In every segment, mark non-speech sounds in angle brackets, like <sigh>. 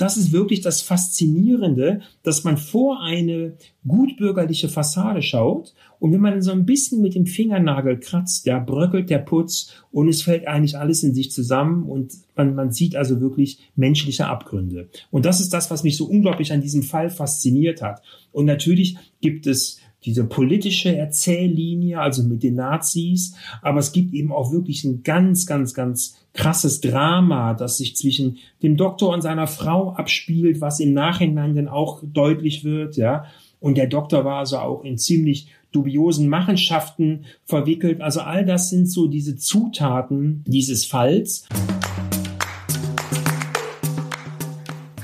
Das ist wirklich das Faszinierende, dass man vor eine gutbürgerliche Fassade schaut und wenn man so ein bisschen mit dem Fingernagel kratzt, ja, bröckelt der Putz und es fällt eigentlich alles in sich zusammen und man, man sieht also wirklich menschliche Abgründe. Und das ist das, was mich so unglaublich an diesem Fall fasziniert hat. Und natürlich gibt es diese politische Erzähllinie, also mit den Nazis, aber es gibt eben auch wirklich ein ganz, ganz, ganz krasses Drama, das sich zwischen dem Doktor und seiner Frau abspielt, was im Nachhinein dann auch deutlich wird, ja. Und der Doktor war also auch in ziemlich dubiosen Machenschaften verwickelt. Also all das sind so diese Zutaten dieses Falls.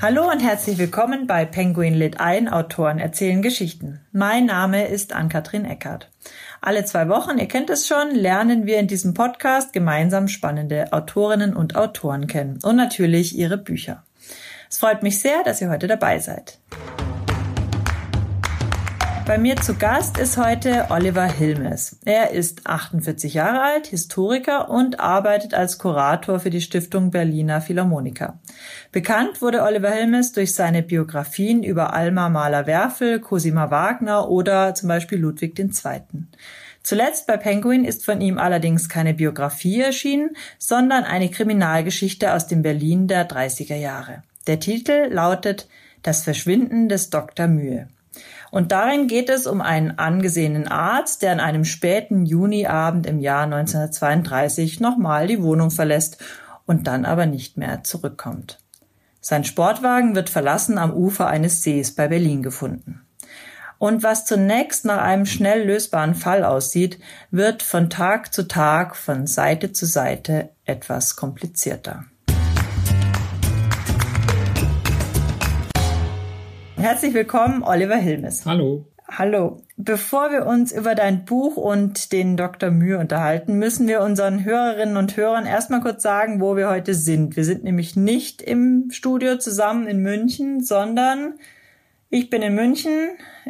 Hallo und herzlich willkommen bei Penguin Lit ein, Autoren erzählen Geschichten. Mein Name ist Ann-Kathrin Eckert. Alle zwei Wochen, ihr kennt es schon, lernen wir in diesem Podcast gemeinsam spannende Autorinnen und Autoren kennen und natürlich ihre Bücher. Es freut mich sehr, dass ihr heute dabei seid. Bei mir zu Gast ist heute Oliver Hilmes. Er ist 48 Jahre alt, Historiker und arbeitet als Kurator für die Stiftung Berliner Philharmoniker. Bekannt wurde Oliver Hilmes durch seine Biografien über Alma Mahler-Werfel, Cosima Wagner oder zum Beispiel Ludwig II. Zuletzt bei Penguin ist von ihm allerdings keine Biografie erschienen, sondern eine Kriminalgeschichte aus dem Berlin der 30er Jahre. Der Titel lautet Das Verschwinden des Dr. Mühe. Und darin geht es um einen angesehenen Arzt, der an einem späten Juniabend im Jahr 1932 nochmal die Wohnung verlässt und dann aber nicht mehr zurückkommt. Sein Sportwagen wird verlassen am Ufer eines Sees bei Berlin gefunden. Und was zunächst nach einem schnell lösbaren Fall aussieht, wird von Tag zu Tag, von Seite zu Seite etwas komplizierter. Herzlich willkommen, Oliver Hilmes. Hallo. Hallo. Bevor wir uns über dein Buch und den Dr. Mühe unterhalten, müssen wir unseren Hörerinnen und Hörern erstmal kurz sagen, wo wir heute sind. Wir sind nämlich nicht im Studio zusammen in München, sondern ich bin in München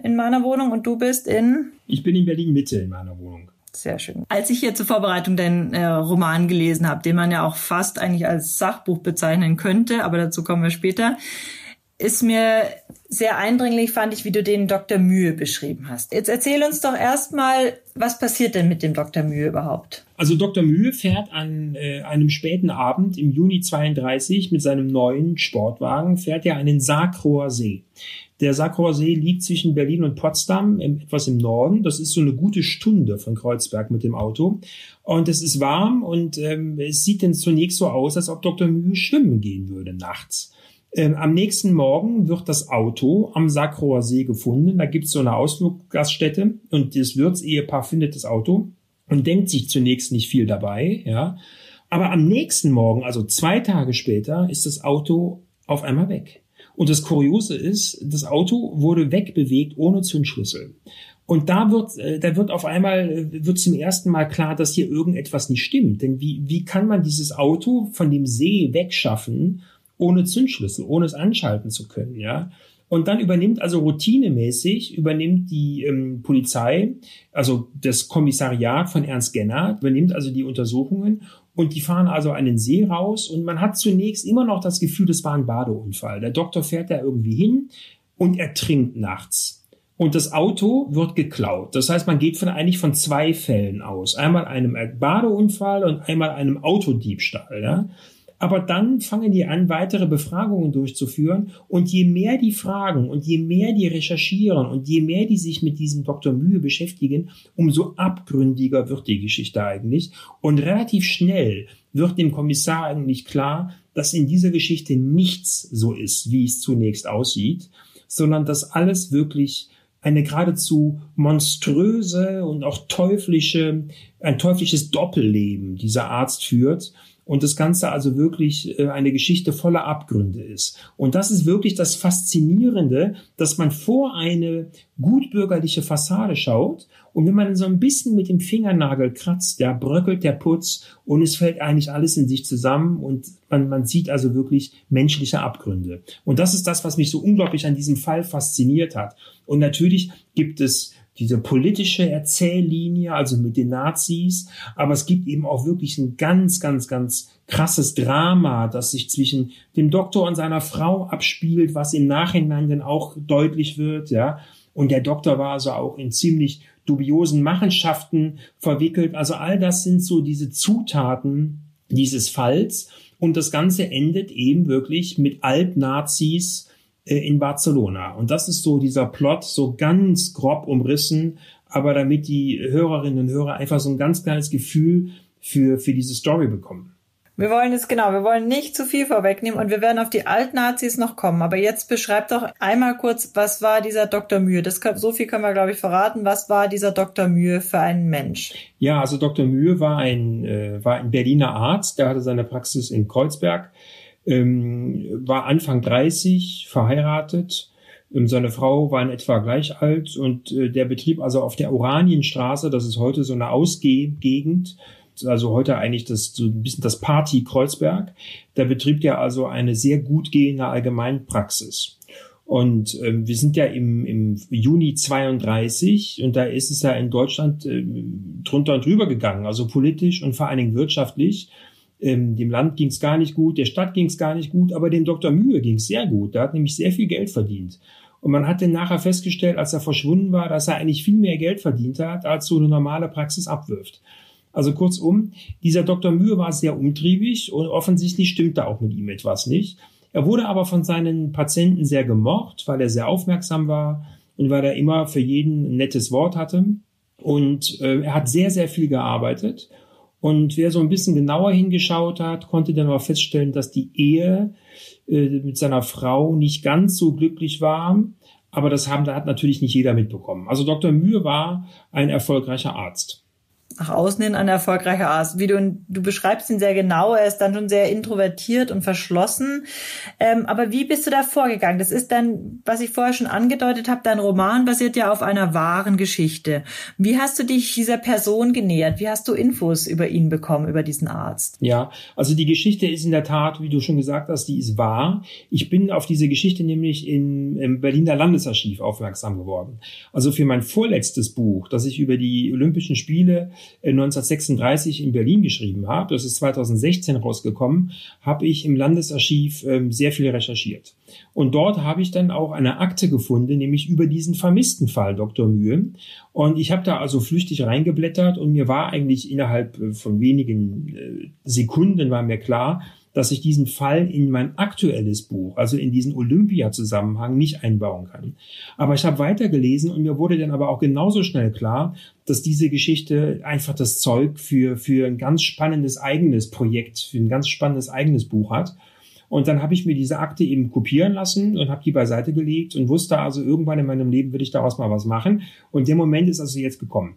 in meiner Wohnung und du bist in? Ich bin in Berlin Mitte in meiner Wohnung. Sehr schön. Als ich hier zur Vorbereitung den äh, Roman gelesen habe, den man ja auch fast eigentlich als Sachbuch bezeichnen könnte, aber dazu kommen wir später, ist mir sehr eindringlich, fand ich, wie du den Dr. Mühe beschrieben hast. Jetzt erzähl uns doch erstmal, was passiert denn mit dem Dr. Mühe überhaupt? Also Dr. Mühe fährt an äh, einem späten Abend im Juni 32 mit seinem neuen Sportwagen, fährt er an den Saarkroer See. Der Saarkroer See liegt zwischen Berlin und Potsdam, im, etwas im Norden. Das ist so eine gute Stunde von Kreuzberg mit dem Auto. Und es ist warm und ähm, es sieht dann zunächst so aus, als ob Dr. Mühe schwimmen gehen würde nachts. Ähm, am nächsten Morgen wird das Auto am Sakroer See gefunden. Da gibt es so eine Ausfluggaststätte und das Wirtsehepaar findet das Auto und denkt sich zunächst nicht viel dabei, ja. Aber am nächsten Morgen, also zwei Tage später, ist das Auto auf einmal weg. Und das Kuriose ist, das Auto wurde wegbewegt ohne Zündschlüssel. Und da wird, äh, da wird auf einmal, äh, wird zum ersten Mal klar, dass hier irgendetwas nicht stimmt. Denn wie, wie kann man dieses Auto von dem See wegschaffen ohne Zündschlüssel, ohne es anschalten zu können, ja. Und dann übernimmt also routinemäßig, übernimmt die ähm, Polizei, also das Kommissariat von Ernst Genner, übernimmt also die Untersuchungen und die fahren also einen See raus und man hat zunächst immer noch das Gefühl, das war ein Badeunfall. Der Doktor fährt da irgendwie hin und er trinkt nachts. Und das Auto wird geklaut. Das heißt, man geht von eigentlich von zwei Fällen aus. Einmal einem Badeunfall und einmal einem Autodiebstahl. Ja? Aber dann fangen die an, weitere Befragungen durchzuführen. Und je mehr die fragen und je mehr die recherchieren und je mehr die sich mit diesem Dr. Mühe beschäftigen, umso abgründiger wird die Geschichte eigentlich. Und relativ schnell wird dem Kommissar eigentlich klar, dass in dieser Geschichte nichts so ist, wie es zunächst aussieht, sondern dass alles wirklich eine geradezu monströse und auch teuflische, ein teuflisches Doppelleben dieser Arzt führt und das Ganze also wirklich äh, eine Geschichte voller Abgründe ist. Und das ist wirklich das Faszinierende, dass man vor eine gutbürgerliche Fassade schaut und wenn man so ein bisschen mit dem Fingernagel kratzt, ja, bröckelt der Putz und es fällt eigentlich alles in sich zusammen und man, man sieht also wirklich menschliche Abgründe. Und das ist das, was mich so unglaublich an diesem Fall fasziniert hat. Und natürlich gibt es diese politische Erzähllinie, also mit den Nazis, aber es gibt eben auch wirklich ein ganz, ganz, ganz krasses Drama, das sich zwischen dem Doktor und seiner Frau abspielt, was im Nachhinein dann auch deutlich wird, ja. Und der Doktor war also auch in ziemlich dubiosen Machenschaften verwickelt. Also all das sind so diese Zutaten dieses Falls. Und das Ganze endet eben wirklich mit Altnazis, in Barcelona. Und das ist so dieser Plot, so ganz grob umrissen, aber damit die Hörerinnen und Hörer einfach so ein ganz kleines Gefühl für, für diese Story bekommen. Wir wollen es genau, wir wollen nicht zu viel vorwegnehmen und wir werden auf die Altnazis noch kommen. Aber jetzt beschreibt doch einmal kurz, was war dieser Dr. Mühe? Das kann, so viel können wir, glaube ich, verraten. Was war dieser Dr. Mühe für ein Mensch? Ja, also Dr. Mühe war ein, äh, war ein Berliner Arzt, der hatte seine Praxis in Kreuzberg ähm, war Anfang 30, verheiratet. Ähm, seine Frau war in etwa gleich alt und äh, der betrieb also auf der Oranienstraße, das ist heute so eine Ausgehgegend, also heute eigentlich das so ein bisschen das Party Kreuzberg. Da betrieb er also eine sehr gut gehende Allgemeinpraxis. Und ähm, wir sind ja im, im Juni 32 und da ist es ja in Deutschland äh, drunter und drüber gegangen, also politisch und vor allen Dingen wirtschaftlich. Ähm, dem Land ging es gar nicht gut, der Stadt ging es gar nicht gut, aber dem Dr. Mühe ging es sehr gut. Der hat nämlich sehr viel Geld verdient. Und man hat dann nachher festgestellt, als er verschwunden war, dass er eigentlich viel mehr Geld verdient hat, als so eine normale Praxis abwirft. Also kurzum, dieser Dr. Mühe war sehr umtriebig und offensichtlich stimmte auch mit ihm etwas nicht. Er wurde aber von seinen Patienten sehr gemocht, weil er sehr aufmerksam war und weil er immer für jeden ein nettes Wort hatte. Und äh, er hat sehr, sehr viel gearbeitet und wer so ein bisschen genauer hingeschaut hat, konnte dann auch feststellen, dass die Ehe äh, mit seiner Frau nicht ganz so glücklich war. Aber das haben, da hat natürlich nicht jeder mitbekommen. Also Dr. Mühe war ein erfolgreicher Arzt nach außen hin ein erfolgreicher Arzt. Wie du, du beschreibst ihn sehr genau, er ist dann schon sehr introvertiert und verschlossen. Ähm, aber wie bist du da vorgegangen? Das ist dann, was ich vorher schon angedeutet habe, dein Roman basiert ja auf einer wahren Geschichte. Wie hast du dich dieser Person genähert? Wie hast du Infos über ihn bekommen, über diesen Arzt? Ja, also die Geschichte ist in der Tat, wie du schon gesagt hast, die ist wahr. Ich bin auf diese Geschichte nämlich in, im Berliner Landesarchiv aufmerksam geworden. Also für mein vorletztes Buch, das ich über die Olympischen Spiele 1936 in Berlin geschrieben habe, das ist 2016 rausgekommen, habe ich im Landesarchiv ähm, sehr viel recherchiert. Und dort habe ich dann auch eine Akte gefunden, nämlich über diesen vermissten Fall Dr. Mühe. Und ich habe da also flüchtig reingeblättert und mir war eigentlich innerhalb äh, von wenigen äh, Sekunden war mir klar, dass ich diesen Fall in mein aktuelles Buch, also in diesen Olympia-Zusammenhang nicht einbauen kann. Aber ich habe weitergelesen und mir wurde dann aber auch genauso schnell klar, dass diese Geschichte einfach das Zeug für, für ein ganz spannendes eigenes Projekt, für ein ganz spannendes eigenes Buch hat. Und dann habe ich mir diese Akte eben kopieren lassen und habe die beiseite gelegt und wusste also, irgendwann in meinem Leben will ich daraus mal was machen. Und der Moment ist also jetzt gekommen.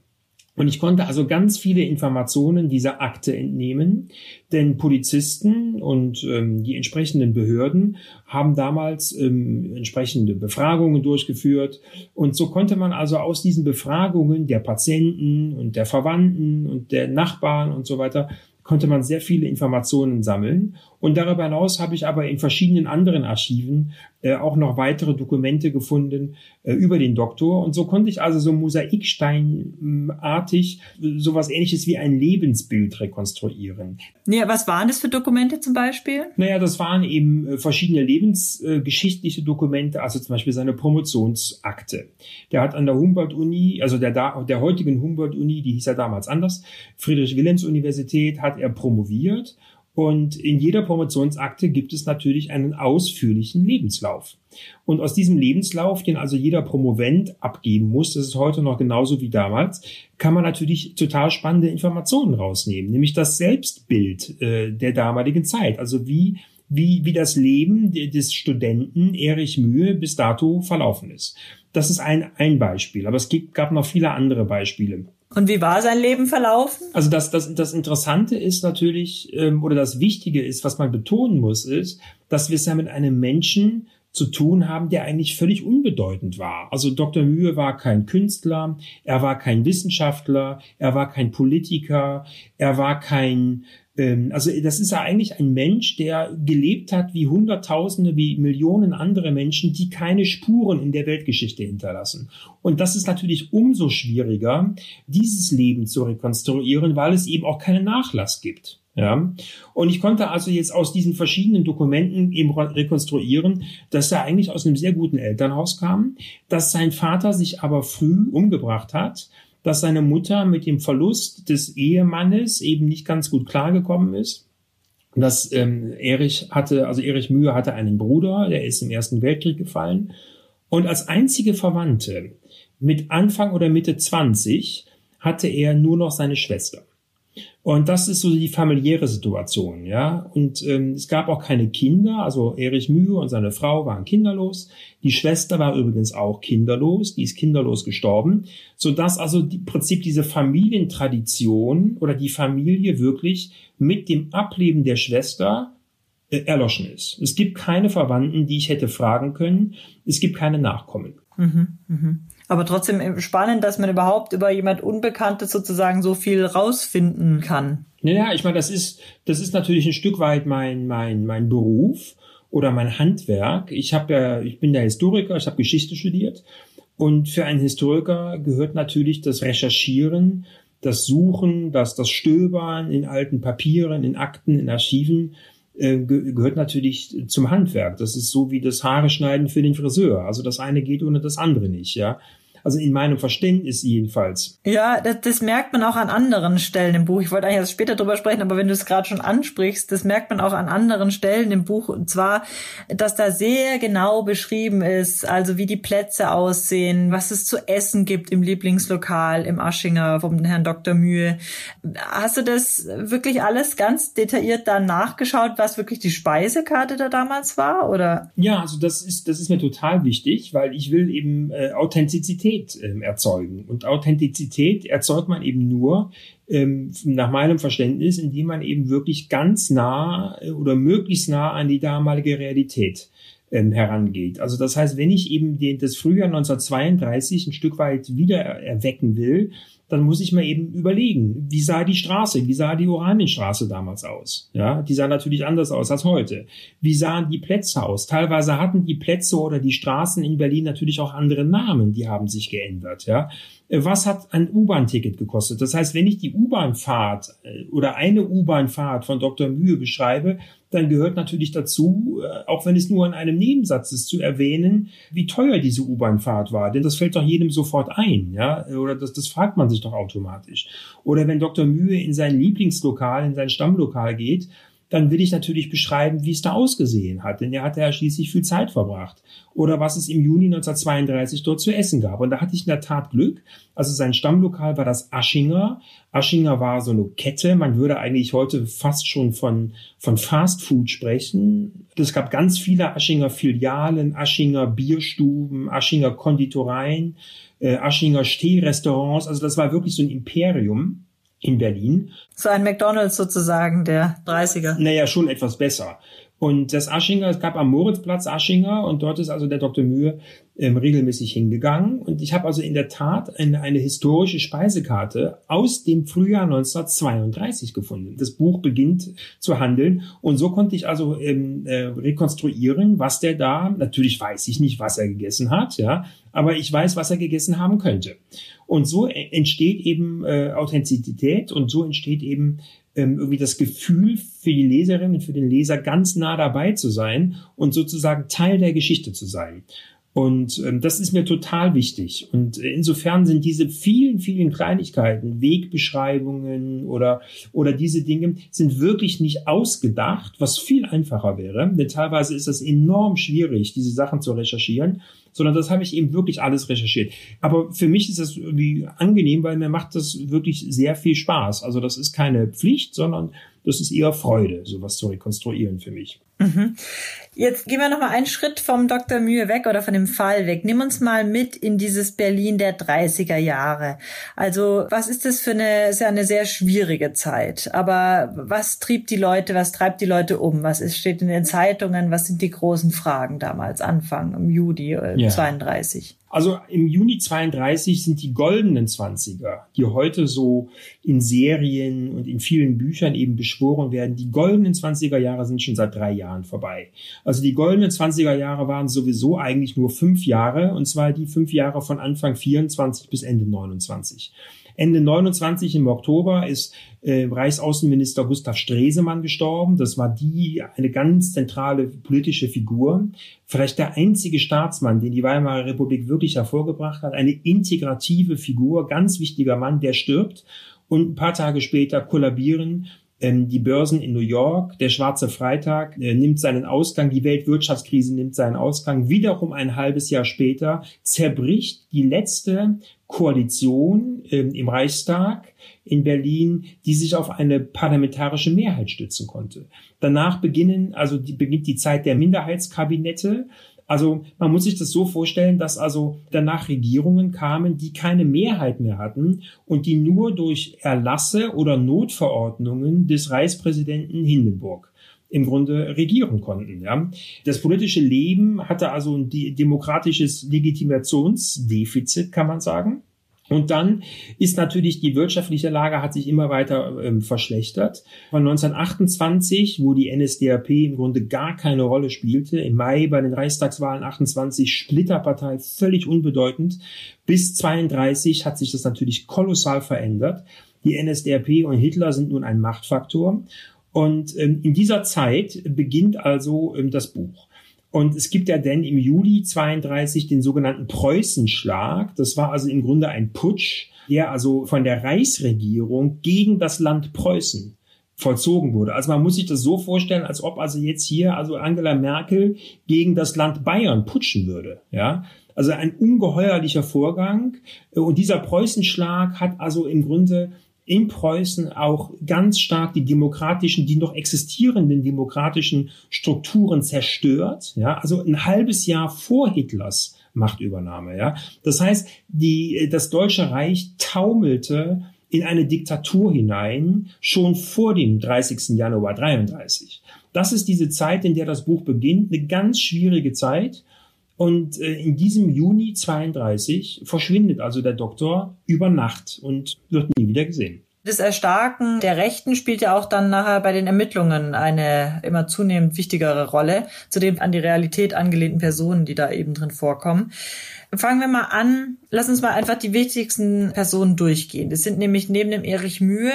Und ich konnte also ganz viele Informationen dieser Akte entnehmen, denn Polizisten und ähm, die entsprechenden Behörden haben damals ähm, entsprechende Befragungen durchgeführt. Und so konnte man also aus diesen Befragungen der Patienten und der Verwandten und der Nachbarn und so weiter konnte man sehr viele Informationen sammeln. Und darüber hinaus habe ich aber in verschiedenen anderen Archiven äh, auch noch weitere Dokumente gefunden äh, über den Doktor. Und so konnte ich also so mosaiksteinartig äh, sowas ähnliches wie ein Lebensbild rekonstruieren. Ja, was waren das für Dokumente zum Beispiel? Naja, das waren eben äh, verschiedene lebensgeschichtliche Dokumente, also zum Beispiel seine Promotionsakte. Der hat an der Humboldt-Uni, also der, der heutigen Humboldt-Uni, die hieß ja damals anders, Friedrich-Wilhelms-Universität, hat er promoviert und in jeder Promotionsakte gibt es natürlich einen ausführlichen Lebenslauf. Und aus diesem Lebenslauf, den also jeder Promovent abgeben muss, das ist heute noch genauso wie damals, kann man natürlich total spannende Informationen rausnehmen, nämlich das Selbstbild äh, der damaligen Zeit. Also wie wie, wie das Leben des Studenten Erich Mühe bis dato verlaufen ist. Das ist ein, ein Beispiel, aber es gibt, gab noch viele andere Beispiele. Und wie war sein Leben verlaufen? Also das, das, das Interessante ist natürlich, ähm, oder das Wichtige ist, was man betonen muss, ist, dass wir es ja mit einem Menschen zu tun haben, der eigentlich völlig unbedeutend war. Also Dr. Mühe war kein Künstler, er war kein Wissenschaftler, er war kein Politiker, er war kein also das ist ja eigentlich ein Mensch, der gelebt hat wie Hunderttausende, wie Millionen andere Menschen, die keine Spuren in der Weltgeschichte hinterlassen. Und das ist natürlich umso schwieriger, dieses Leben zu rekonstruieren, weil es eben auch keinen Nachlass gibt. Ja, und ich konnte also jetzt aus diesen verschiedenen Dokumenten eben rekonstruieren, dass er eigentlich aus einem sehr guten Elternhaus kam, dass sein Vater sich aber früh umgebracht hat, dass seine Mutter mit dem Verlust des Ehemannes eben nicht ganz gut klargekommen ist. Dass ähm, Erich hatte, also Erich Mühe hatte einen Bruder, der ist im Ersten Weltkrieg gefallen. Und als einzige Verwandte mit Anfang oder Mitte 20 hatte er nur noch seine Schwester. Und das ist so die familiäre Situation, ja. Und ähm, es gab auch keine Kinder, also Erich Mühe und seine Frau waren kinderlos. Die Schwester war übrigens auch kinderlos, die ist kinderlos gestorben, so dass also im Prinzip diese Familientradition oder die Familie wirklich mit dem Ableben der Schwester äh, erloschen ist. Es gibt keine Verwandten, die ich hätte fragen können. Es gibt keine Nachkommen. Mhm, mh. Aber trotzdem spannend, dass man überhaupt über jemand Unbekanntes sozusagen so viel rausfinden kann. Naja, ich meine, das ist, das ist natürlich ein Stück weit mein, mein, mein Beruf oder mein Handwerk. Ich habe ja, ich bin der Historiker, ich habe Geschichte studiert. Und für einen Historiker gehört natürlich das Recherchieren, das Suchen, das, das Stöbern in alten Papieren, in Akten, in Archiven äh, gehört natürlich zum Handwerk. Das ist so wie das Haare schneiden für den Friseur. Also das eine geht ohne das andere nicht, ja. Also in meinem Verständnis jedenfalls. Ja, das, das merkt man auch an anderen Stellen im Buch. Ich wollte eigentlich erst später drüber sprechen, aber wenn du es gerade schon ansprichst, das merkt man auch an anderen Stellen im Buch. Und zwar, dass da sehr genau beschrieben ist, also wie die Plätze aussehen, was es zu essen gibt im Lieblingslokal im Aschinger vom Herrn Dr. Mühe. Hast du das wirklich alles ganz detailliert dann nachgeschaut, was wirklich die Speisekarte da damals war, oder? Ja, also das ist, das ist mir total wichtig, weil ich will eben äh, Authentizität Authentizität ähm, erzeugen. Und Authentizität erzeugt man eben nur, ähm, nach meinem Verständnis, indem man eben wirklich ganz nah äh, oder möglichst nah an die damalige Realität ähm, herangeht. Also das heißt, wenn ich eben den, das Frühjahr 1932 ein Stück weit wieder erwecken will, dann muss ich mir eben überlegen, wie sah die Straße, wie sah die Oranienstraße damals aus? Ja, die sah natürlich anders aus als heute. Wie sahen die Plätze aus? Teilweise hatten die Plätze oder die Straßen in Berlin natürlich auch andere Namen, die haben sich geändert. Ja, was hat ein U-Bahn-Ticket gekostet? Das heißt, wenn ich die U-Bahn-Fahrt äh, oder eine U-Bahn-Fahrt von Dr. Mühe beschreibe, dann gehört natürlich dazu, äh, auch wenn es nur in einem Nebensatz ist, zu erwähnen, wie teuer diese U-Bahn-Fahrt war. Denn das fällt doch jedem sofort ein, ja, oder das, das fragt man sich doch automatisch. Oder wenn Dr. Mühe in sein Lieblingslokal, in sein Stammlokal geht, dann will ich natürlich beschreiben, wie es da ausgesehen hat, denn er hatte ja schließlich viel Zeit verbracht. Oder was es im Juni 1932 dort zu essen gab. Und da hatte ich in der Tat Glück. Also sein Stammlokal war das Aschinger. Aschinger war so eine Kette. Man würde eigentlich heute fast schon von, von Fast Food sprechen. Es gab ganz viele Aschinger Filialen, Aschinger Bierstuben, Aschinger Konditoreien, äh, Aschinger Stehrestaurants. Also das war wirklich so ein Imperium in Berlin. So ein McDonalds sozusagen der 30er. Naja, schon etwas besser. Und das Aschinger, es gab am Moritzplatz Aschinger und dort ist also der Dr. Mühe ähm, regelmäßig hingegangen. Und ich habe also in der Tat eine, eine historische Speisekarte aus dem Frühjahr 1932 gefunden. Das Buch beginnt zu handeln und so konnte ich also ähm, äh, rekonstruieren, was der da, natürlich weiß ich nicht, was er gegessen hat, ja, aber ich weiß, was er gegessen haben könnte. Und so entsteht eben äh, Authentizität und so entsteht eben ähm, irgendwie das Gefühl für die Leserin und für den Leser ganz nah dabei zu sein und sozusagen Teil der Geschichte zu sein. Und ähm, das ist mir total wichtig. Und insofern sind diese vielen, vielen Kleinigkeiten, Wegbeschreibungen oder, oder diese Dinge, sind wirklich nicht ausgedacht, was viel einfacher wäre. Denn teilweise ist es enorm schwierig, diese Sachen zu recherchieren, sondern das habe ich eben wirklich alles recherchiert. Aber für mich ist das irgendwie angenehm, weil mir macht das wirklich sehr viel Spaß. Also das ist keine Pflicht, sondern das ist eher Freude, sowas zu rekonstruieren für mich. Mhm. Jetzt gehen wir noch mal einen Schritt vom Dr. Mühe weg oder von dem Fall weg. Nimm uns mal mit in dieses Berlin der 30er Jahre. Also, was ist das für eine, ist ja eine sehr schwierige Zeit. Aber was trieb die Leute, was treibt die Leute um? Was ist, steht in den Zeitungen? Was sind die großen Fragen damals, Anfang im Juli äh, ja. 32? Also im Juni 32 sind die goldenen Zwanziger, die heute so in Serien und in vielen Büchern eben beschworen werden. Die goldenen Zwanziger Jahre sind schon seit drei Jahren vorbei. Also die goldenen 20er Jahre waren sowieso eigentlich nur fünf Jahre, und zwar die fünf Jahre von Anfang 24 bis Ende 29. Ende 29 im Oktober ist äh, Reichsaußenminister Gustav Stresemann gestorben. Das war die, eine ganz zentrale politische Figur. Vielleicht der einzige Staatsmann, den die Weimarer Republik wirklich hervorgebracht hat. Eine integrative Figur, ganz wichtiger Mann, der stirbt. Und ein paar Tage später kollabieren die Börsen in New York, der schwarze Freitag äh, nimmt seinen Ausgang, die Weltwirtschaftskrise nimmt seinen Ausgang. Wiederum ein halbes Jahr später zerbricht die letzte Koalition ähm, im Reichstag in Berlin, die sich auf eine parlamentarische Mehrheit stützen konnte. Danach beginnen, also die, beginnt die Zeit der Minderheitskabinette. Also man muss sich das so vorstellen, dass also danach Regierungen kamen, die keine Mehrheit mehr hatten und die nur durch Erlasse oder Notverordnungen des Reichspräsidenten Hindenburg im Grunde regieren konnten. Ja. Das politische Leben hatte also ein demokratisches Legitimationsdefizit, kann man sagen. Und dann ist natürlich die wirtschaftliche Lage hat sich immer weiter ähm, verschlechtert. Von 1928, wo die NSDAP im Grunde gar keine Rolle spielte, im Mai bei den Reichstagswahlen 28 Splitterpartei völlig unbedeutend, bis 32 hat sich das natürlich kolossal verändert. Die NSDAP und Hitler sind nun ein Machtfaktor. Und ähm, in dieser Zeit beginnt also ähm, das Buch. Und es gibt ja dann im Juli 32 den sogenannten Preußenschlag. Das war also im Grunde ein Putsch, der also von der Reichsregierung gegen das Land Preußen vollzogen wurde. Also man muss sich das so vorstellen, als ob also jetzt hier also Angela Merkel gegen das Land Bayern putschen würde, ja. Also ein ungeheuerlicher Vorgang. Und dieser Preußenschlag hat also im Grunde in Preußen auch ganz stark die demokratischen, die noch existierenden demokratischen Strukturen zerstört. Ja, also ein halbes Jahr vor Hitlers Machtübernahme. Ja, das heißt, die, das Deutsche Reich taumelte in eine Diktatur hinein, schon vor dem 30. Januar 33. Das ist diese Zeit, in der das Buch beginnt, eine ganz schwierige Zeit. Und äh, in diesem Juni 32 verschwindet also der Doktor über Nacht und wird nie wieder gesehen. Das Erstarken der Rechten spielt ja auch dann nachher bei den Ermittlungen eine immer zunehmend wichtigere Rolle, zudem an die Realität angelehnten Personen, die da eben drin vorkommen. Fangen wir mal an. Lass uns mal einfach die wichtigsten Personen durchgehen. Das sind nämlich neben dem Erich Mühe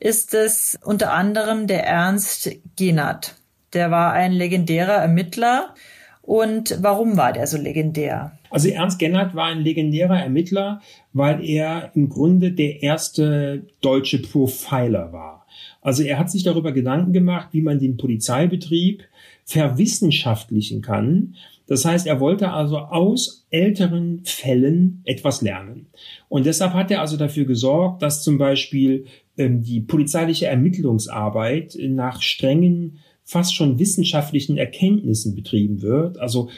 ist es unter anderem der Ernst Genert. Der war ein legendärer Ermittler, und warum war der so legendär? Also Ernst Gennert war ein legendärer Ermittler, weil er im Grunde der erste deutsche Profiler war. Also er hat sich darüber Gedanken gemacht, wie man den Polizeibetrieb verwissenschaftlichen kann. Das heißt, er wollte also aus älteren Fällen etwas lernen. Und deshalb hat er also dafür gesorgt, dass zum Beispiel ähm, die polizeiliche Ermittlungsarbeit nach strengen fast schon wissenschaftlichen Erkenntnissen betrieben wird. Also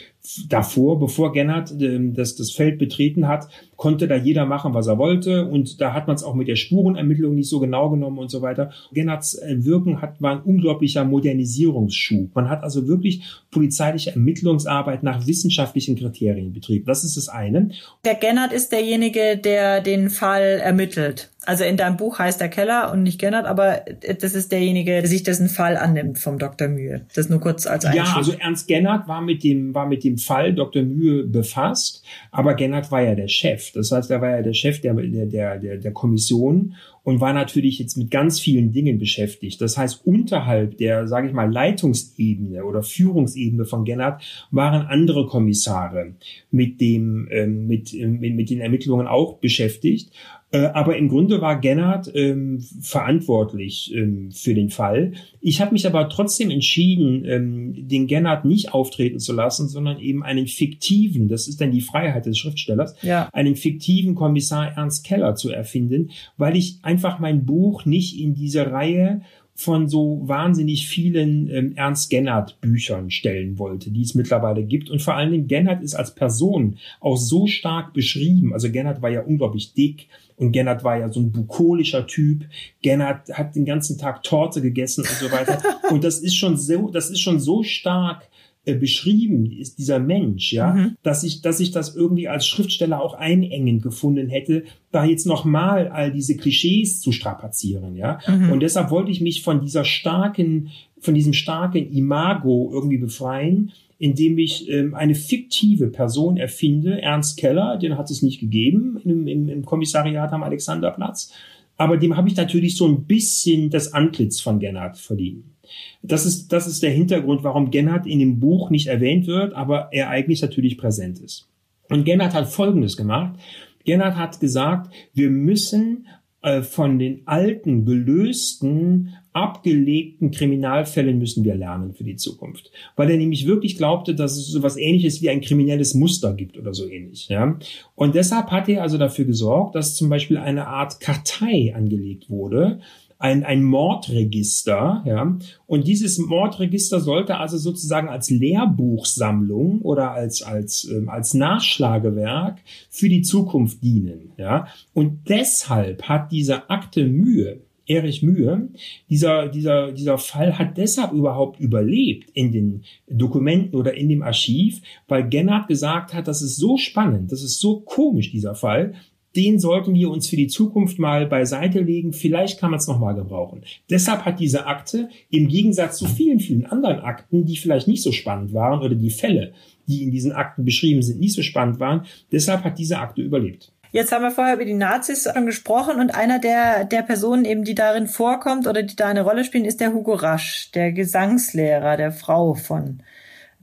davor, bevor Gennard äh, das, das Feld betreten hat, konnte da jeder machen, was er wollte. Und da hat man es auch mit der Spurenermittlung nicht so genau genommen und so weiter. Gennards äh, Wirken hat, war ein unglaublicher Modernisierungsschub. Man hat also wirklich polizeiliche Ermittlungsarbeit nach wissenschaftlichen Kriterien betrieben. Das ist das eine. Der Gennard ist derjenige, der den Fall ermittelt. Also in deinem Buch heißt der Keller und nicht Gennard, aber das ist derjenige, der sich dessen Fall annimmt vom Dr. Mühe. Das nur kurz als Einschub. Ja, also Ernst Gennard war mit dem, war mit dem Fall Dr. Mühe befasst, aber Gennard war ja der Chef. Das heißt, er war ja der Chef der, der, der, der Kommission und war natürlich jetzt mit ganz vielen Dingen beschäftigt. Das heißt, unterhalb der, sage ich mal, Leitungsebene oder Führungsebene von Gennard waren andere Kommissare mit dem, ähm, mit, mit, mit den Ermittlungen auch beschäftigt. Äh, aber im Grunde war Gennard ähm, verantwortlich ähm, für den Fall. Ich habe mich aber trotzdem entschieden, ähm, den Gennard nicht auftreten zu lassen, sondern eben einen fiktiven, das ist dann die Freiheit des Schriftstellers, ja. einen fiktiven Kommissar Ernst Keller zu erfinden, weil ich einfach mein Buch nicht in diese Reihe von so wahnsinnig vielen ähm, Ernst Gennert Büchern stellen wollte, die es mittlerweile gibt. Und vor allen Dingen Gennert ist als Person auch so stark beschrieben. Also Gennert war ja unglaublich dick und Gennert war ja so ein bukolischer Typ. Gennert hat den ganzen Tag Torte gegessen und so weiter. <laughs> und das ist schon so, das ist schon so stark äh, beschrieben ist dieser Mensch, ja, mhm. dass ich, dass ich das irgendwie als Schriftsteller auch einengend gefunden hätte, da jetzt nochmal all diese Klischees zu strapazieren, ja. Mhm. Und deshalb wollte ich mich von dieser starken, von diesem starken Imago irgendwie befreien, indem ich ähm, eine fiktive Person erfinde, Ernst Keller, den hat es nicht gegeben im, im, im Kommissariat am Alexanderplatz, aber dem habe ich natürlich so ein bisschen das Antlitz von Gennard verliehen. Das ist, das ist der Hintergrund, warum Gennard in dem Buch nicht erwähnt wird, aber er eigentlich natürlich präsent ist. Und Gennard hat Folgendes gemacht. Gennard hat gesagt, wir müssen äh, von den alten, gelösten, abgelegten Kriminalfällen müssen wir lernen für die Zukunft. Weil er nämlich wirklich glaubte, dass es so was ähnliches wie ein kriminelles Muster gibt oder so ähnlich. Ja? Und deshalb hat er also dafür gesorgt, dass zum Beispiel eine Art Kartei angelegt wurde, ein, ein Mordregister, ja. Und dieses Mordregister sollte also sozusagen als Lehrbuchsammlung oder als, als, ähm, als Nachschlagewerk für die Zukunft dienen, ja. Und deshalb hat diese Akte Mühe, Erich Mühe, dieser, dieser, dieser Fall hat deshalb überhaupt überlebt in den Dokumenten oder in dem Archiv, weil Gennard gesagt hat, das ist so spannend, das ist so komisch, dieser Fall, den sollten wir uns für die Zukunft mal beiseite legen. Vielleicht kann man es nochmal gebrauchen. Deshalb hat diese Akte im Gegensatz zu vielen, vielen anderen Akten, die vielleicht nicht so spannend waren oder die Fälle, die in diesen Akten beschrieben sind, nicht so spannend waren, deshalb hat diese Akte überlebt. Jetzt haben wir vorher über die Nazis gesprochen und einer der, der Personen eben, die darin vorkommt oder die da eine Rolle spielen, ist der Hugo Rasch, der Gesangslehrer der Frau von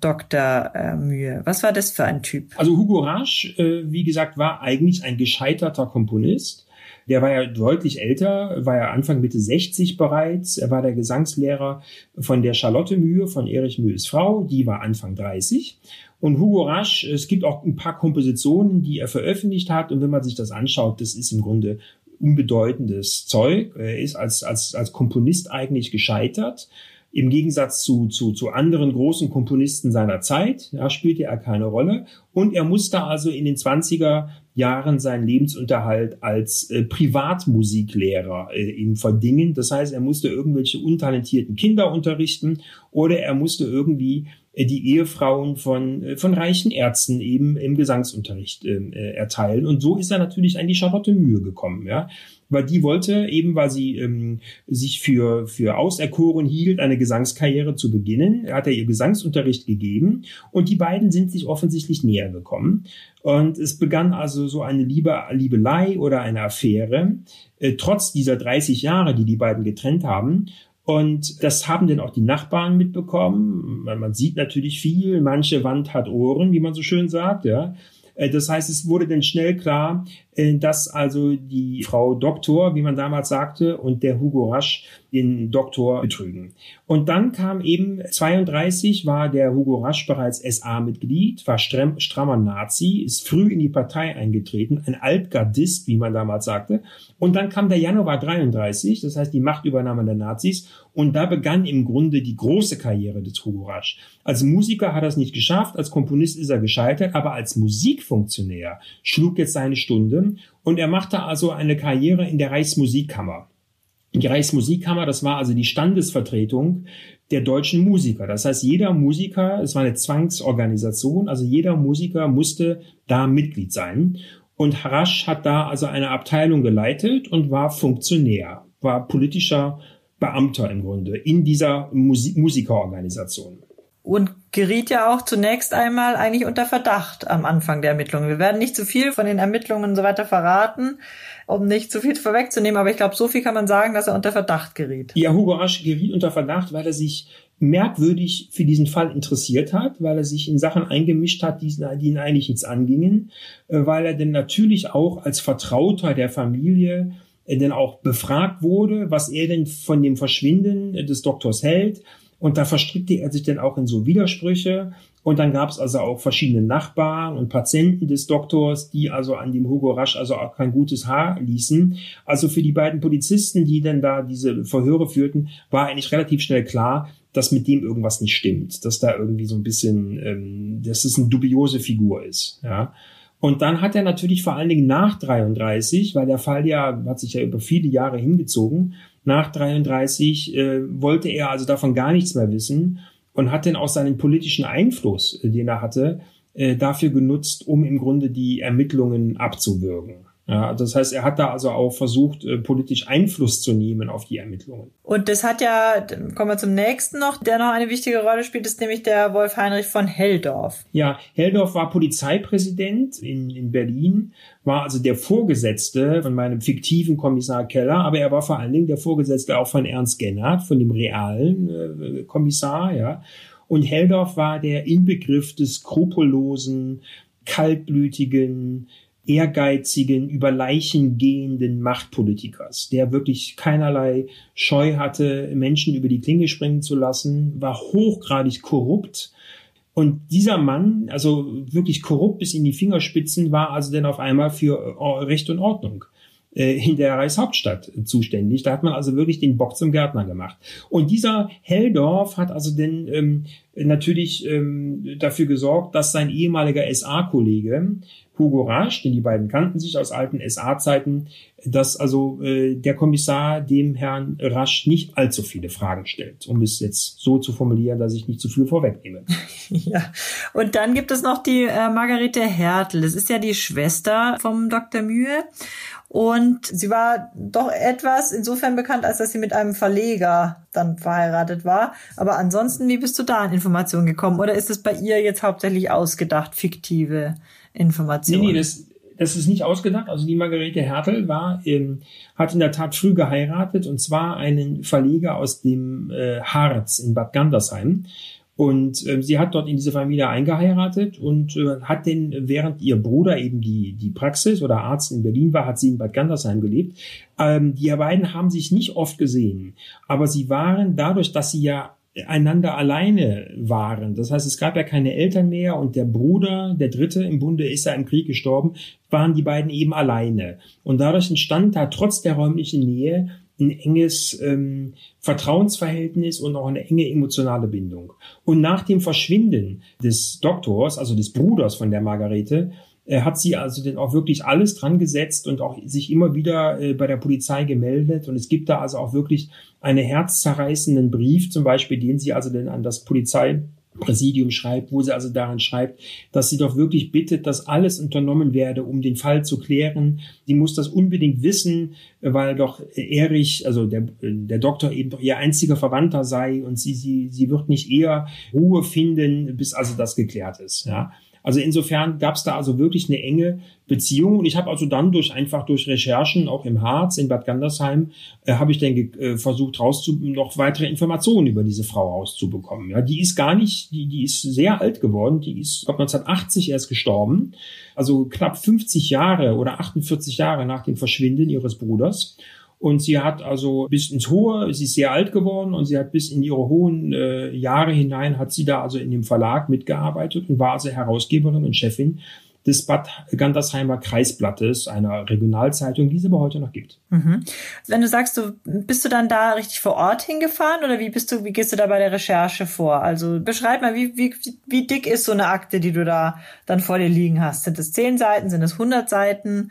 Dr. Äh, Mühe. Was war das für ein Typ? Also Hugo Rasch, äh, wie gesagt, war eigentlich ein gescheiterter Komponist. Der war ja deutlich älter, war ja Anfang Mitte 60 bereits. Er war der Gesangslehrer von der Charlotte Mühe, von Erich Mühes Frau. Die war Anfang 30. Und Hugo Rasch, es gibt auch ein paar Kompositionen, die er veröffentlicht hat. Und wenn man sich das anschaut, das ist im Grunde unbedeutendes Zeug. Er ist als, als, als Komponist eigentlich gescheitert. Im Gegensatz zu, zu, zu anderen großen Komponisten seiner Zeit ja, spielte er keine Rolle. Und er musste also in den 20er Jahren seinen Lebensunterhalt als äh, Privatmusiklehrer äh, ihm verdingen. Das heißt, er musste irgendwelche untalentierten Kinder unterrichten oder er musste irgendwie äh, die Ehefrauen von, äh, von reichen Ärzten eben im Gesangsunterricht ähm, äh, erteilen. Und so ist er natürlich an die Charlotte Mühe gekommen. Ja weil die wollte eben, weil sie ähm, sich für, für auserkoren hielt, eine Gesangskarriere zu beginnen, hat er ihr Gesangsunterricht gegeben und die beiden sind sich offensichtlich näher gekommen. Und es begann also so eine Liebe, Liebelei oder eine Affäre, äh, trotz dieser 30 Jahre, die die beiden getrennt haben. Und das haben dann auch die Nachbarn mitbekommen. Man, sieht natürlich viel, manche Wand hat Ohren, wie man so schön sagt, ja. Äh, das heißt, es wurde dann schnell klar, dass also die Frau Doktor, wie man damals sagte, und der Hugo Rasch den Doktor betrügen. Und dann kam eben 32 war der Hugo Rasch bereits SA-Mitglied, war stramm, strammer Nazi, ist früh in die Partei eingetreten, ein Altgardist, wie man damals sagte. Und dann kam der Januar 33, das heißt die Machtübernahme der Nazis. Und da begann im Grunde die große Karriere des Hugo Rasch. Als Musiker hat er es nicht geschafft, als Komponist ist er gescheitert, aber als Musikfunktionär schlug jetzt seine Stunde und er machte also eine Karriere in der Reichsmusikkammer. Die Reichsmusikkammer, das war also die Standesvertretung der deutschen Musiker. Das heißt, jeder Musiker, es war eine Zwangsorganisation, also jeder Musiker musste da Mitglied sein. Und Harasch hat da also eine Abteilung geleitet und war Funktionär, war politischer Beamter im Grunde in dieser Musik Musikerorganisation und geriet ja auch zunächst einmal eigentlich unter Verdacht am Anfang der Ermittlungen. Wir werden nicht zu viel von den Ermittlungen und so weiter verraten, um nicht zu viel vorwegzunehmen, aber ich glaube, so viel kann man sagen, dass er unter Verdacht geriet. Ja, Hugo Rasch geriet unter Verdacht, weil er sich merkwürdig für diesen Fall interessiert hat, weil er sich in Sachen eingemischt hat, die, die ihn eigentlich nichts angingen, äh, weil er denn natürlich auch als Vertrauter der Familie äh, denn auch befragt wurde, was er denn von dem Verschwinden des Doktors hält, und da verstrickte er sich dann auch in so Widersprüche. Und dann gab es also auch verschiedene Nachbarn und Patienten des Doktors, die also an dem Hugo Rasch also auch kein gutes Haar ließen. Also für die beiden Polizisten, die dann da diese Verhöre führten, war eigentlich relativ schnell klar, dass mit dem irgendwas nicht stimmt, dass da irgendwie so ein bisschen, ähm, dass es eine dubiose Figur ist. Ja. Und dann hat er natürlich vor allen Dingen nach 33, weil der Fall ja hat sich ja über viele Jahre hingezogen, nach 33 äh, wollte er also davon gar nichts mehr wissen und hat dann auch seinen politischen Einfluss, äh, den er hatte, äh, dafür genutzt, um im Grunde die Ermittlungen abzuwürgen. Ja, das heißt, er hat da also auch versucht, äh, politisch Einfluss zu nehmen auf die Ermittlungen. Und das hat ja, kommen wir zum nächsten noch, der noch eine wichtige Rolle spielt, ist nämlich der Wolf Heinrich von Helldorf. Ja, Helldorf war Polizeipräsident in, in Berlin, war also der Vorgesetzte von meinem fiktiven Kommissar Keller, aber er war vor allen Dingen der Vorgesetzte auch von Ernst Gennard, von dem realen äh, Kommissar, ja. Und Helldorf war der Inbegriff des skrupellosen, kaltblütigen, ehrgeizigen, über Leichen gehenden Machtpolitikers, der wirklich keinerlei Scheu hatte, Menschen über die Klinge springen zu lassen, war hochgradig korrupt. Und dieser Mann, also wirklich korrupt bis in die Fingerspitzen, war also dann auf einmal für Recht und Ordnung äh, in der Reichshauptstadt zuständig. Da hat man also wirklich den Bock zum Gärtner gemacht. Und dieser Helldorf hat also denn ähm, natürlich ähm, dafür gesorgt, dass sein ehemaliger SA-Kollege Hugo Rasch, denn die beiden kannten sich aus alten SA-Zeiten, dass also äh, der Kommissar dem Herrn Rasch nicht allzu viele Fragen stellt, um es jetzt so zu formulieren, dass ich nicht zu viel vorwegnehme. <laughs> ja, und dann gibt es noch die äh, Margarete Hertel. Das ist ja die Schwester vom Dr. Mühe. Und sie war doch etwas insofern bekannt, als dass sie mit einem Verleger dann verheiratet war. Aber ansonsten, wie bist du da an Informationen gekommen? Oder ist es bei ihr jetzt hauptsächlich ausgedacht, fiktive Informationen? Nee, nee, das, das ist nicht ausgedacht. Also die Margarete Hertel war, ähm, hat in der Tat früh geheiratet und zwar einen Verleger aus dem äh, Harz in Bad Gandersheim. Und äh, sie hat dort in diese Familie eingeheiratet und äh, hat den, während ihr Bruder eben die, die Praxis oder Arzt in Berlin war, hat sie in Bad Gandersheim gelebt. Ähm, die beiden haben sich nicht oft gesehen, aber sie waren dadurch, dass sie ja einander alleine waren. Das heißt, es gab ja keine Eltern mehr und der Bruder, der Dritte im Bunde, ist ja im Krieg gestorben, waren die beiden eben alleine. Und dadurch entstand da trotz der räumlichen Nähe ein enges ähm, Vertrauensverhältnis und auch eine enge emotionale Bindung. Und nach dem Verschwinden des Doktors, also des Bruders von der Margarete, äh, hat sie also dann auch wirklich alles dran gesetzt und auch sich immer wieder äh, bei der Polizei gemeldet. Und es gibt da also auch wirklich einen herzzerreißenden Brief, zum Beispiel, den sie also dann an das Polizei Präsidium schreibt, wo sie also daran schreibt, dass sie doch wirklich bittet, dass alles unternommen werde, um den Fall zu klären. Sie muss das unbedingt wissen, weil doch Erich, also der, der Doktor eben doch ihr einziger Verwandter sei und sie, sie, sie wird nicht eher Ruhe finden, bis also das geklärt ist. Ja. Also insofern gab es da also wirklich eine enge Beziehung und ich habe also dann durch einfach durch Recherchen auch im Harz in Bad Gandersheim äh, habe ich dann äh, versucht rauszu noch weitere Informationen über diese Frau rauszubekommen. Ja, die ist gar nicht, die die ist sehr alt geworden, die ist glaub, 1980 erst gestorben, also knapp 50 Jahre oder 48 Jahre nach dem Verschwinden ihres Bruders. Und sie hat also bis ins Hohe, sie ist sehr alt geworden und sie hat bis in ihre hohen äh, Jahre hinein, hat sie da also in dem Verlag mitgearbeitet und war also Herausgeberin und Chefin des Bad Gandersheimer Kreisblattes, einer Regionalzeitung, die es aber heute noch gibt. Mhm. Wenn du sagst, du bist du dann da richtig vor Ort hingefahren oder wie bist du, wie gehst du da bei der Recherche vor? Also beschreib mal, wie, wie, wie dick ist so eine Akte, die du da dann vor dir liegen hast? Sind es zehn Seiten, sind es hundert Seiten?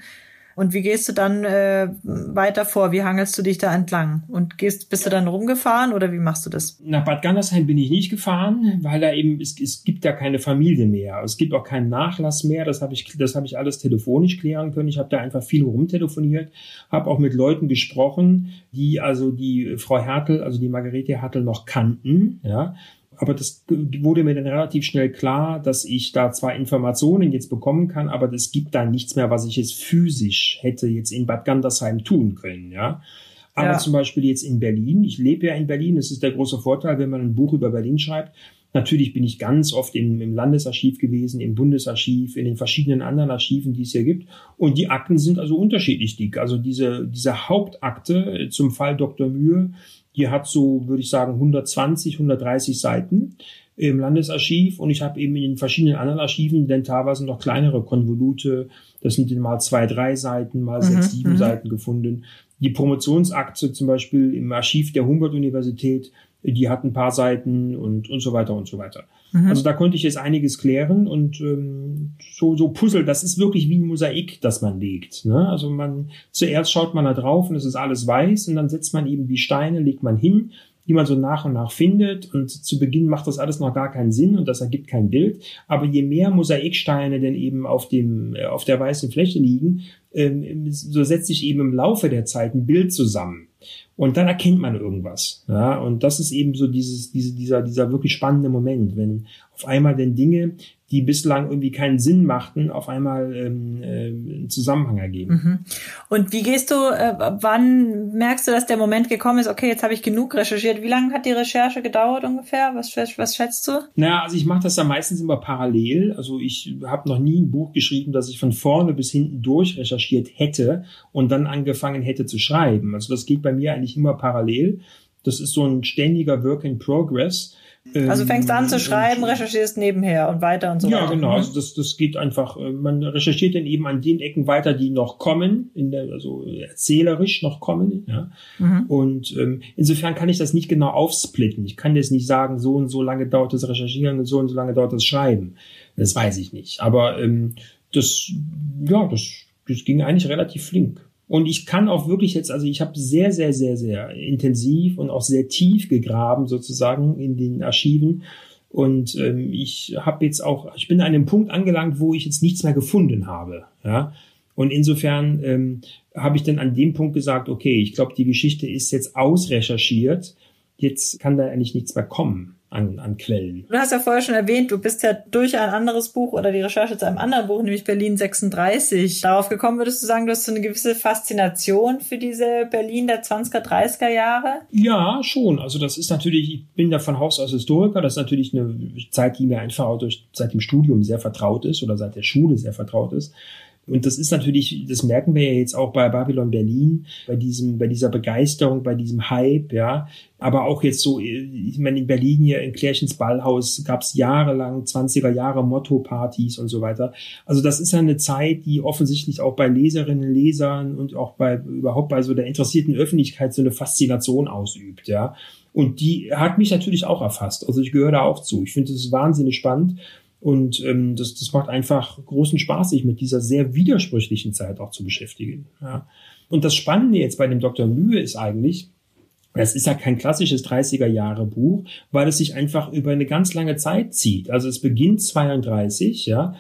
Und wie gehst du dann äh, weiter vor? Wie hangelst du dich da entlang? Und gehst, bist du dann rumgefahren oder wie machst du das? Nach Bad Gandersheim bin ich nicht gefahren, weil da eben, es, es gibt ja keine Familie mehr. Es gibt auch keinen Nachlass mehr. Das habe ich, das habe ich alles telefonisch klären können. Ich habe da einfach viel rumtelefoniert, habe auch mit Leuten gesprochen, die also die Frau Hertel, also die Margarete Hertel noch kannten, ja aber das wurde mir dann relativ schnell klar, dass ich da zwar Informationen jetzt bekommen kann, aber es gibt da nichts mehr, was ich jetzt physisch hätte jetzt in Bad Gandersheim tun können, ja. Aber ja. zum Beispiel jetzt in Berlin, ich lebe ja in Berlin, das ist der große Vorteil, wenn man ein Buch über Berlin schreibt. Natürlich bin ich ganz oft im, im Landesarchiv gewesen, im Bundesarchiv, in den verschiedenen anderen Archiven, die es hier gibt. Und die Akten sind also unterschiedlich dick. Also diese, diese Hauptakte zum Fall Dr. Mühe, die hat so, würde ich sagen, 120, 130 Seiten. im Landesarchiv und ich habe eben in den verschiedenen anderen Archiven dann teilweise noch kleinere Konvolute, das sind mal zwei, drei Seiten, mal mhm, sechs, sieben mhm. Seiten gefunden. Die Promotionsakte zum Beispiel im Archiv der Humboldt-Universität, die hat ein paar Seiten und, und so weiter und so weiter. Mhm. Also da konnte ich jetzt einiges klären und ähm, so, so Puzzle, das ist wirklich wie ein Mosaik, das man legt. Ne? Also man zuerst schaut man da drauf und es ist alles weiß und dann setzt man eben die Steine, legt man hin, die man so nach und nach findet. Und zu Beginn macht das alles noch gar keinen Sinn und das ergibt kein Bild. Aber je mehr Mosaiksteine denn eben auf dem, äh, auf der weißen Fläche liegen, ähm, so setzt sich eben im Laufe der Zeit ein Bild zusammen. Und dann erkennt man irgendwas. Ja, und das ist eben so dieses, diese, dieser, dieser wirklich spannende Moment, wenn auf einmal denn Dinge, die bislang irgendwie keinen Sinn machten, auf einmal ähm, äh, einen Zusammenhang ergeben. Mhm. Und wie gehst du, äh, wann merkst du, dass der Moment gekommen ist, okay, jetzt habe ich genug recherchiert. Wie lange hat die Recherche gedauert ungefähr? Was, was schätzt du? Naja, also ich mache das ja meistens immer parallel. Also ich habe noch nie ein Buch geschrieben, das ich von vorne bis hinten durch recherchiert hätte und dann angefangen hätte zu schreiben. Also das geht bei mir eigentlich immer parallel. Das ist so ein ständiger Work in Progress. Also fängst an zu ähm, schreiben, recherchierst nebenher und weiter und so ja, weiter. Ja, genau. Mhm. Also das, das geht einfach, äh, man recherchiert dann eben an den Ecken weiter, die noch kommen, in der, also erzählerisch noch kommen. Ja. Mhm. Und ähm, insofern kann ich das nicht genau aufsplitten. Ich kann jetzt nicht sagen, so und so lange dauert das Recherchieren und so und so lange dauert das Schreiben. Das weiß ich nicht. Aber ähm, das, ja, das, das ging eigentlich relativ flink. Und ich kann auch wirklich jetzt, also ich habe sehr, sehr, sehr, sehr intensiv und auch sehr tief gegraben sozusagen in den Archiven. Und ähm, ich habe jetzt auch, ich bin an einem Punkt angelangt, wo ich jetzt nichts mehr gefunden habe. Ja. Und insofern ähm, habe ich dann an dem Punkt gesagt, okay, ich glaube, die Geschichte ist jetzt ausrecherchiert. Jetzt kann da eigentlich nichts mehr kommen an, an Quellen. Du hast ja vorher schon erwähnt, du bist ja durch ein anderes Buch oder die Recherche zu einem anderen Buch, nämlich Berlin 36, darauf gekommen. Würdest du sagen, du hast so eine gewisse Faszination für diese Berlin der 20er, 30er Jahre? Ja, schon. Also das ist natürlich, ich bin da von Haus aus Historiker, das ist natürlich eine Zeit, die mir einfach auch durch, seit dem Studium sehr vertraut ist oder seit der Schule sehr vertraut ist. Und das ist natürlich, das merken wir ja jetzt auch bei Babylon Berlin, bei diesem, bei dieser Begeisterung, bei diesem Hype, ja. Aber auch jetzt so, ich meine, in Berlin hier in Klärchens Ballhaus gab es jahrelang, 20er Jahre Motto-Partys und so weiter. Also das ist ja eine Zeit, die offensichtlich auch bei Leserinnen, Lesern und auch bei, überhaupt bei so der interessierten Öffentlichkeit so eine Faszination ausübt, ja. Und die hat mich natürlich auch erfasst. Also ich gehöre da auch zu. Ich finde es wahnsinnig spannend. Und ähm, das, das macht einfach großen Spaß, sich mit dieser sehr widersprüchlichen Zeit auch zu beschäftigen. Ja. Und das Spannende jetzt bei dem Dr. Mühe ist eigentlich, das ist ja kein klassisches 30er Jahre Buch, weil es sich einfach über eine ganz lange Zeit zieht. Also es beginnt 32, ja,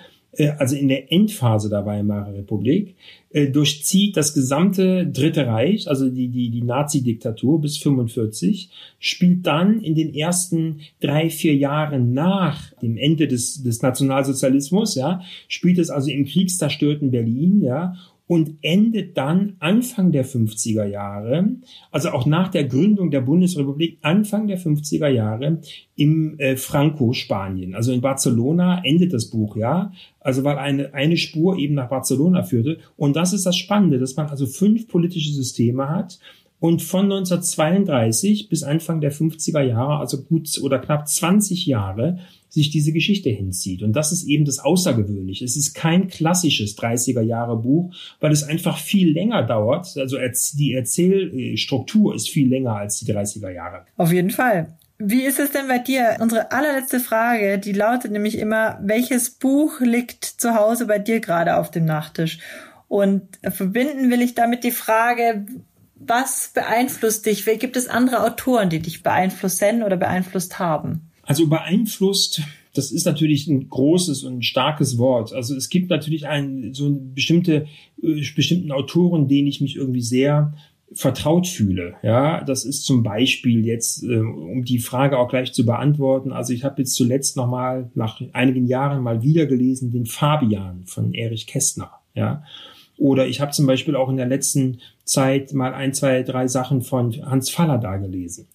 also in der Endphase der Weimarer Republik, äh, durchzieht das gesamte Dritte Reich, also die, die, die Nazi-Diktatur bis 45, spielt dann in den ersten drei, vier Jahren nach dem Ende des, des Nationalsozialismus, ja, spielt es also im kriegszerstörten Berlin, ja, und endet dann Anfang der 50er Jahre, also auch nach der Gründung der Bundesrepublik, Anfang der 50er Jahre im äh, Franco-Spanien. Also in Barcelona endet das Buch, ja. Also weil eine, eine Spur eben nach Barcelona führte. Und das ist das Spannende, dass man also fünf politische Systeme hat und von 1932 bis Anfang der 50er Jahre, also gut oder knapp 20 Jahre, sich diese Geschichte hinzieht. Und das ist eben das Außergewöhnliche. Es ist kein klassisches 30er Jahre Buch, weil es einfach viel länger dauert. Also die Erzählstruktur ist viel länger als die 30er Jahre. Auf jeden Fall. Wie ist es denn bei dir? Unsere allerletzte Frage, die lautet nämlich immer, welches Buch liegt zu Hause bei dir gerade auf dem Nachttisch? Und verbinden will ich damit die Frage, was beeinflusst dich? Gibt es andere Autoren, die dich beeinflussen oder beeinflusst haben? Also beeinflusst, das ist natürlich ein großes und starkes Wort. Also es gibt natürlich ein, so bestimmte, äh, bestimmten Autoren, denen ich mich irgendwie sehr vertraut fühle. Ja, das ist zum Beispiel jetzt, äh, um die Frage auch gleich zu beantworten. Also ich habe jetzt zuletzt nochmal nach einigen Jahren mal wieder gelesen den Fabian von Erich Kästner. Ja, oder ich habe zum Beispiel auch in der letzten Zeit mal ein, zwei, drei Sachen von Hans Faller da gelesen.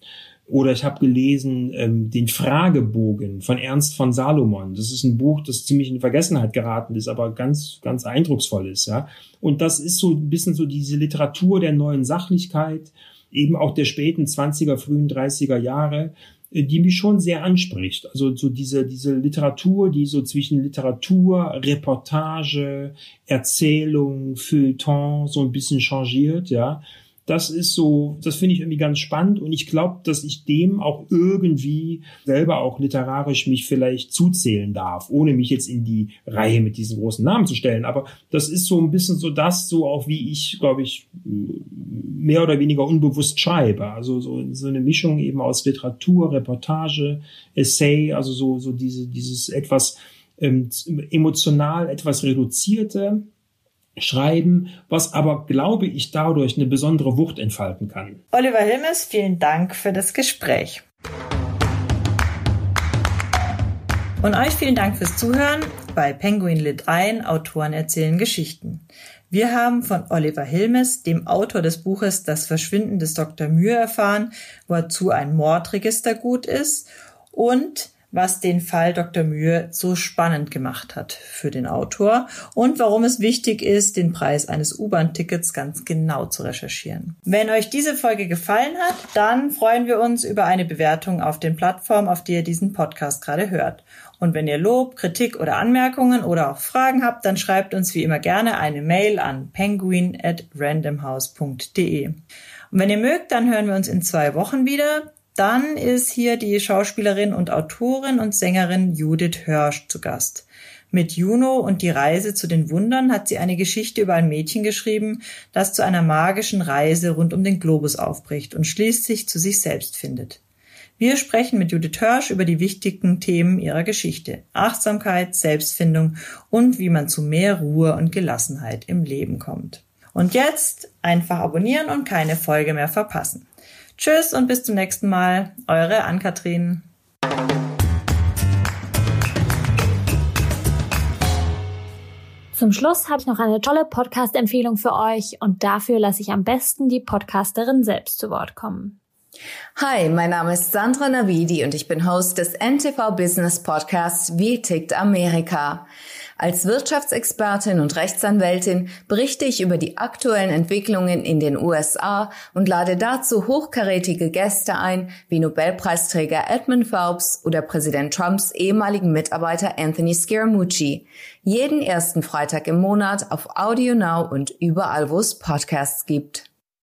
Oder ich habe gelesen ähm, den Fragebogen von Ernst von Salomon. Das ist ein Buch, das ziemlich in Vergessenheit geraten ist, aber ganz, ganz eindrucksvoll ist. Ja, und das ist so ein bisschen so diese Literatur der neuen Sachlichkeit, eben auch der späten 20er, frühen 30er Jahre, äh, die mich schon sehr anspricht. Also so diese, diese Literatur, die so zwischen Literatur, Reportage, Erzählung, Feuilleton so ein bisschen changiert, ja das ist so, das finde ich irgendwie ganz spannend und ich glaube, dass ich dem auch irgendwie selber auch literarisch mich vielleicht zuzählen darf, ohne mich jetzt in die Reihe mit diesen großen Namen zu stellen. Aber das ist so ein bisschen so das, so auch wie ich, glaube ich, mehr oder weniger unbewusst schreibe. Also so, so eine Mischung eben aus Literatur, Reportage, Essay, also so, so diese, dieses etwas ähm, emotional etwas reduzierte, schreiben, was aber, glaube ich, dadurch eine besondere Wucht entfalten kann. Oliver Hilmes, vielen Dank für das Gespräch. Und euch vielen Dank fürs Zuhören bei Penguin Lit ein, Autoren erzählen Geschichten. Wir haben von Oliver Hilmes, dem Autor des Buches Das Verschwinden des Dr. Mühe erfahren, wozu ein Mordregister gut ist und was den Fall Dr. Mühe so spannend gemacht hat für den Autor und warum es wichtig ist, den Preis eines U-Bahn-Tickets ganz genau zu recherchieren. Wenn euch diese Folge gefallen hat, dann freuen wir uns über eine Bewertung auf den Plattformen, auf die ihr diesen Podcast gerade hört. Und wenn ihr Lob, Kritik oder Anmerkungen oder auch Fragen habt, dann schreibt uns wie immer gerne eine Mail an penguin at randomhouse.de. Und wenn ihr mögt, dann hören wir uns in zwei Wochen wieder. Dann ist hier die Schauspielerin und Autorin und Sängerin Judith Hörsch zu Gast. Mit Juno und die Reise zu den Wundern hat sie eine Geschichte über ein Mädchen geschrieben, das zu einer magischen Reise rund um den Globus aufbricht und schließlich zu sich selbst findet. Wir sprechen mit Judith Hörsch über die wichtigen Themen ihrer Geschichte. Achtsamkeit, Selbstfindung und wie man zu mehr Ruhe und Gelassenheit im Leben kommt. Und jetzt einfach abonnieren und keine Folge mehr verpassen. Tschüss und bis zum nächsten Mal. Eure Ann-Kathrin. Zum Schluss habe ich noch eine tolle Podcast-Empfehlung für euch und dafür lasse ich am besten die Podcasterin selbst zu Wort kommen. Hi, mein Name ist Sandra Navidi und ich bin Host des NTV Business Podcasts Wie tickt Amerika? Als Wirtschaftsexpertin und Rechtsanwältin berichte ich über die aktuellen Entwicklungen in den USA und lade dazu hochkarätige Gäste ein, wie Nobelpreisträger Edmund Phelps oder Präsident Trumps ehemaligen Mitarbeiter Anthony Scaramucci. Jeden ersten Freitag im Monat auf Audio Now und überall, wo es Podcasts gibt.